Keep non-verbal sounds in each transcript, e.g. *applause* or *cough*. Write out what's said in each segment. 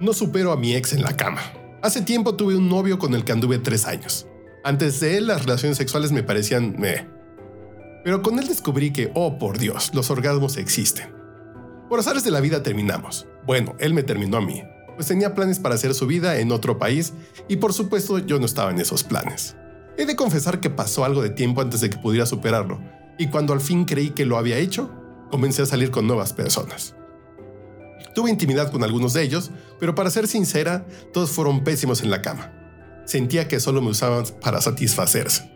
No supero a mi ex en la cama. Hace tiempo tuve un novio con el que anduve tres años. Antes de él, las relaciones sexuales me parecían meh. Pero con él descubrí que, oh por Dios, los orgasmos existen. Por azares de la vida terminamos. Bueno, él me terminó a mí, pues tenía planes para hacer su vida en otro país y por supuesto yo no estaba en esos planes. He de confesar que pasó algo de tiempo antes de que pudiera superarlo, y cuando al fin creí que lo había hecho, comencé a salir con nuevas personas. Tuve intimidad con algunos de ellos, pero para ser sincera, todos fueron pésimos en la cama. Sentía que solo me usaban para satisfacerse.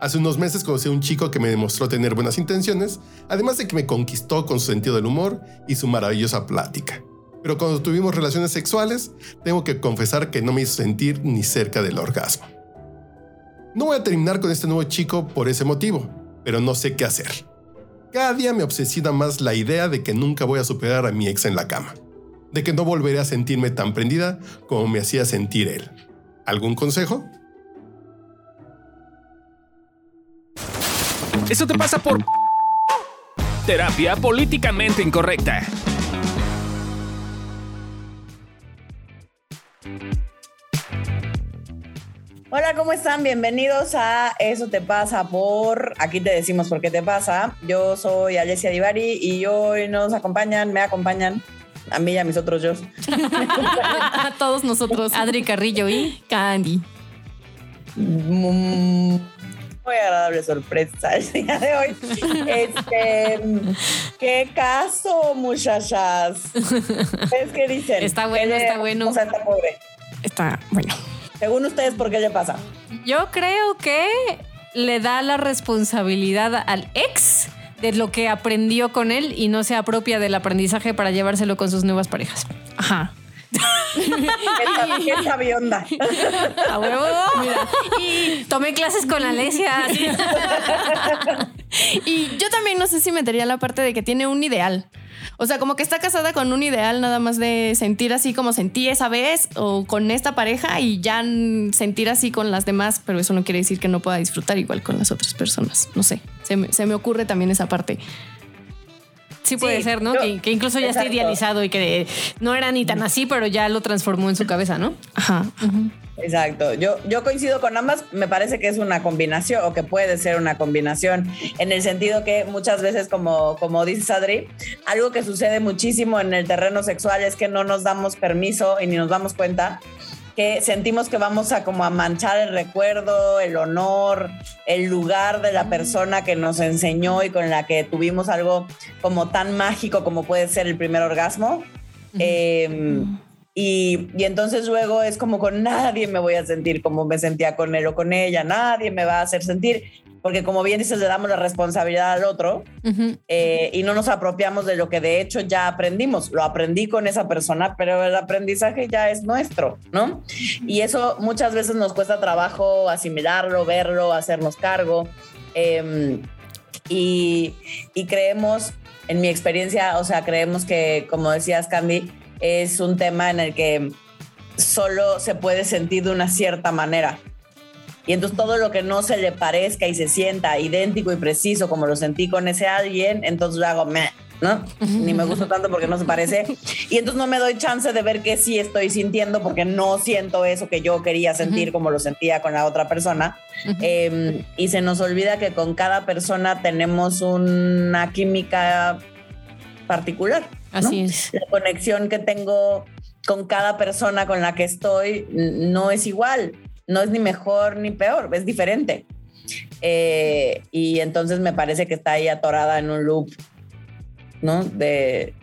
Hace unos meses conocí a un chico que me demostró tener buenas intenciones, además de que me conquistó con su sentido del humor y su maravillosa plática. Pero cuando tuvimos relaciones sexuales, tengo que confesar que no me hizo sentir ni cerca del orgasmo. No voy a terminar con este nuevo chico por ese motivo, pero no sé qué hacer. Cada día me obsesiona más la idea de que nunca voy a superar a mi ex en la cama, de que no volveré a sentirme tan prendida como me hacía sentir él. ¿Algún consejo? Eso te pasa por terapia políticamente incorrecta. ¿Cómo están? Bienvenidos a Eso te pasa por... Aquí te decimos por qué te pasa. Yo soy Alessia Divari y hoy nos acompañan, me acompañan a mí y a mis otros yo. a *laughs* todos nosotros, Adri Carrillo y Candy. Mm, muy agradable sorpresa el día de hoy. Este, ¿Qué caso, muchachas? *laughs* ¿Es que dicen? Está bueno, está bueno. O sea, está pobre. Está bueno. Según ustedes, ¿por qué le pasa? Yo creo que le da la responsabilidad al ex de lo que aprendió con él y no se apropia del aprendizaje para llevárselo con sus nuevas parejas. Ajá. *laughs* ¿Qué sabionda? A huevo. Y tomé clases con Alesia. *laughs* y yo también no sé si metería la parte de que tiene un ideal. O sea, como que está casada con un ideal nada más de sentir así como sentí esa vez o con esta pareja y ya sentir así con las demás, pero eso no quiere decir que no pueda disfrutar igual con las otras personas. No sé, se me, ocurre también esa parte. Sí, puede ser, ¿no? que, incluso ya está idealizado y que no era ni tan así, pero ya lo transformó en su cabeza, ¿no? Ajá. Exacto. Yo, yo coincido con ambas. Me parece que es una combinación o que puede ser una combinación en el sentido que muchas veces, como, como dice Adri, algo que sucede muchísimo en el terreno sexual es que no nos damos permiso y ni nos damos cuenta que sentimos que vamos a como a manchar el recuerdo, el honor, el lugar de la persona que nos enseñó y con la que tuvimos algo como tan mágico como puede ser el primer orgasmo. Y, entonces luego es como con nadie me voy a sentir como me sentía con él o con ella, nadie me va a hacer sentir, porque como bien dices, le damos la responsabilidad al otro eh, y no nos apropiamos de lo que de hecho ya aprendimos. Lo aprendí con esa persona, pero el aprendizaje ya es nuestro, ¿no? Y eso muchas veces nos cuesta trabajo asimilarlo, verlo, hacernos cargo. Em, y, y creemos, en mi experiencia, o sea, creemos que, como decías, Candy, es un tema en el que solo se puede sentir de una cierta manera. Y entonces todo lo que no se le parezca y se sienta idéntico y preciso como lo sentí con ese alguien, entonces lo hago, meh, ¿no? Ni me gusta tanto porque no se parece. Y entonces no me doy chance de ver qué sí estoy sintiendo porque no siento eso que yo quería sentir como lo sentía con la otra persona. Em, y se nos olvida que con cada persona tenemos una química particular. Así es. La conexión que tengo con cada persona con la que estoy no es igual, no es ni mejor ni peor, es diferente. Eh, y entonces me parece que está ahí atorada en un loop, ¿no? De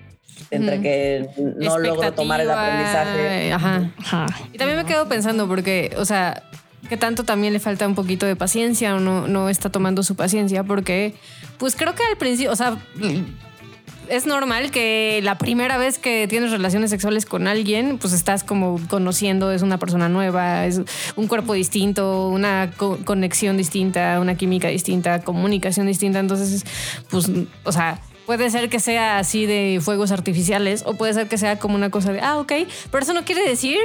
entre que no logro tomar el aprendizaje. Ajá, Y también me quedo pensando porque, o sea, que tanto también le falta un poquito de paciencia o no, no está tomando su paciencia porque, pues creo que al principio, o sea, es normal que la primera vez que tienes relaciones sexuales con alguien, pues estás como conociendo, es una persona nueva, es un cuerpo distinto, una conexión distinta, una química distinta, comunicación distinta. Entonces, pues, o sea, puede ser que sea así de fuegos artificiales o puede ser que sea como una cosa de, ah, ok, pero eso no quiere decir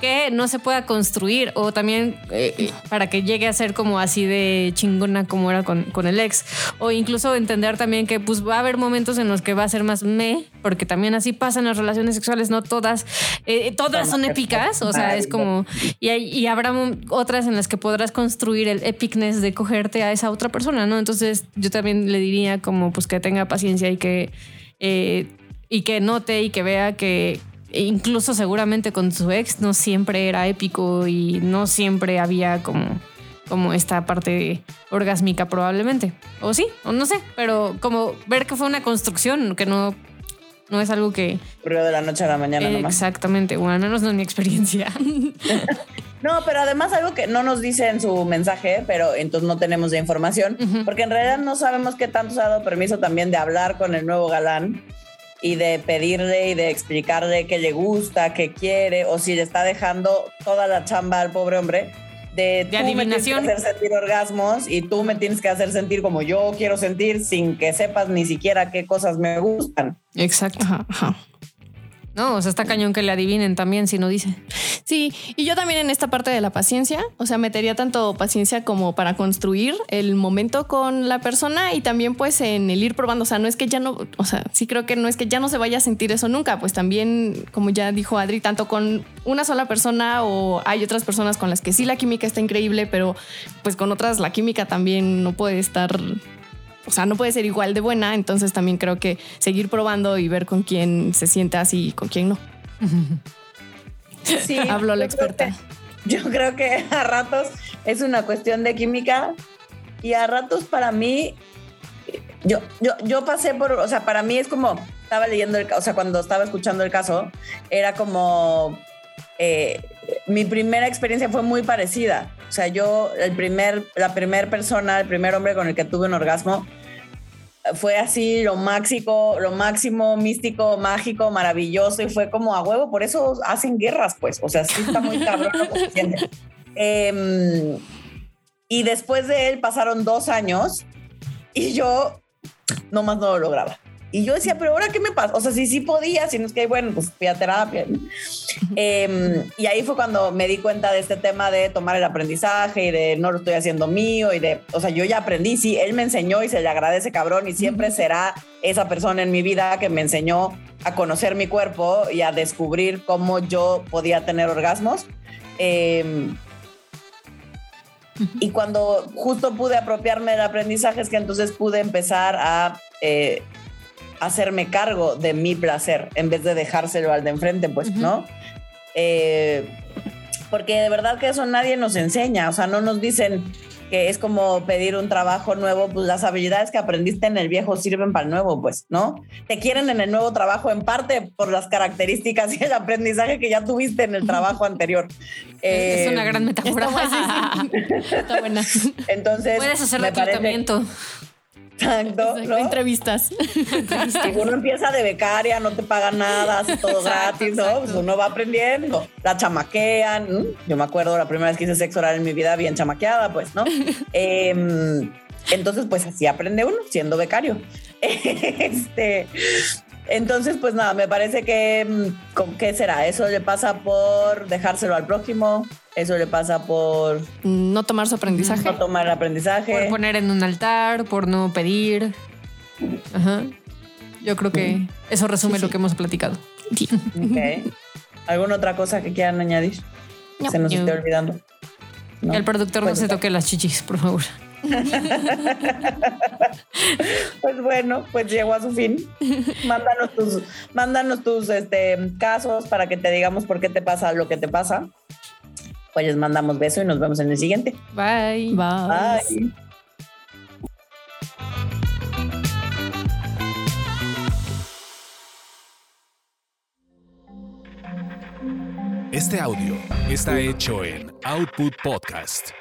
que no se pueda construir o también eh, eh, para que llegue a ser como así de chingona como era con, con, el ex. O incluso entender también que pues va a haber momentos en los que va a ser más me porque también así pasan las relaciones sexuales no todas eh, todas son épicas o sea es como y, y habrá otras en las que podrás construir el epicness de cogerte a esa otra persona no entonces yo también le diría como pues que tenga paciencia y que y que note y que vea que, incluso seguramente con su ex no siempre era épico y no siempre había como, como esta parte orgásmica probablemente. O sí, o no sé, pero como ver que fue una construcción, que no, no es algo que... Ocurrió de la noche a la mañana. Exactamente, bueno, al menos no es mi experiencia. *laughs* no, pero además algo que no nos dice en su mensaje, pero entonces no tenemos de información, porque en realidad no sabemos qué tanto se ha dado permiso también de hablar con el nuevo galán y de pedirle y de explicarle qué le gusta, qué quiere, o si le está dejando toda la chamba al pobre hombre de, de adivinación. Me hacer sentir orgasmos y tú me tienes que hacer sentir como yo quiero sentir sin que sepas ni siquiera qué cosas me gustan. Exacto. ajá. No, o sea, está cañón que le adivinen también si no dice. Sí, y yo también en esta parte de la paciencia, o sea, metería tanto paciencia como para construir el momento con la persona y también pues en el ir probando, o sea, no es que ya no, o sea, sí creo que no es que ya no se vaya a sentir eso nunca, pues también, como ya dijo Adri, tanto con una sola persona o hay otras personas con las que sí la química está increíble, pero pues con otras la química también no puede estar o sea, no puede ser igual de buena, entonces también creo que seguir probando y ver con quién se siente así y con quién no. *laughs* Sí, *laughs* habló la experta. yo creo que a ratos es una cuestión de química y a ratos para mí, yo, yo, yo pasé por, o sea, para mí es como, estaba leyendo, el, o sea, cuando estaba escuchando el caso, era como, eh, mi primera experiencia fue muy parecida. O sea, yo, el primer, la primera persona, el primer hombre con el que tuve un orgasmo, fue así lo máximo, lo máximo místico, mágico, maravilloso y fue como a huevo, por eso hacen guerras, pues, o sea, sí está muy cabrón eh, y después de él pasaron dos años y yo nomás no lo lograba. Y yo decía, pero ahora qué me pasa? O sea, sí, sí podía, si no es que, bueno, pues fui a terapia. *laughs* Em, y ahí fue cuando me di cuenta de este tema de tomar el aprendizaje y de no lo estoy haciendo mío y de, o sea, yo ya aprendí, sí, él me enseñó y se le agradece cabrón y siempre será esa persona en mi vida que me enseñó a conocer mi cuerpo y a descubrir cómo yo podía tener orgasmos. Em, y cuando justo pude apropiarme del aprendizaje es que entonces pude empezar a eh, hacerme cargo de mi placer en vez de dejárselo al de enfrente, pues, ¿no? Eh, porque de verdad que eso nadie nos enseña, o sea, no nos dicen que es como pedir un trabajo nuevo, pues las habilidades que aprendiste en el viejo sirven para el nuevo, pues, ¿no? Te quieren en el nuevo trabajo en parte por las características *laughs* y el aprendizaje que ya tuviste en el trabajo anterior. es, una gran metáfora. *laughs* Está, buena. Entonces, puedes hacer reclutamiento. Exacto. Entrevistas. *laughs* Y uno empieza de becaria, no te paga nada, hace todo gratis, ¿no? Pues uno va aprendiendo, la chamaquean. Yo me acuerdo la primera vez que hice sexo oral en mi vida bien chamaqueada, pues, ¿no? *laughs* Em, entonces, pues así aprende uno siendo becario. *laughs* Este, entonces, pues nada, me parece que, mm, ¿qué será? Eso le pasa por dejárselo al prójimo, eso le pasa por... No tomar su aprendizaje. No tomar el aprendizaje. Por poner en un altar, por no pedir. Ajá. Yo creo que eso resume lo que hemos platicado. ¿Alguna otra cosa que quieran añadir? Se nos esté olvidando. El productor no pues se toque las chichis, por favor. *laughs* pues bueno, pues llegó a su fin. Mándanos tus, mándanos tus este, casos para que te digamos por qué te pasa lo que te pasa. Pues les mandamos beso y nos vemos en el siguiente. Bye. Bye. Bye. Este audio está hecho en Output Podcast.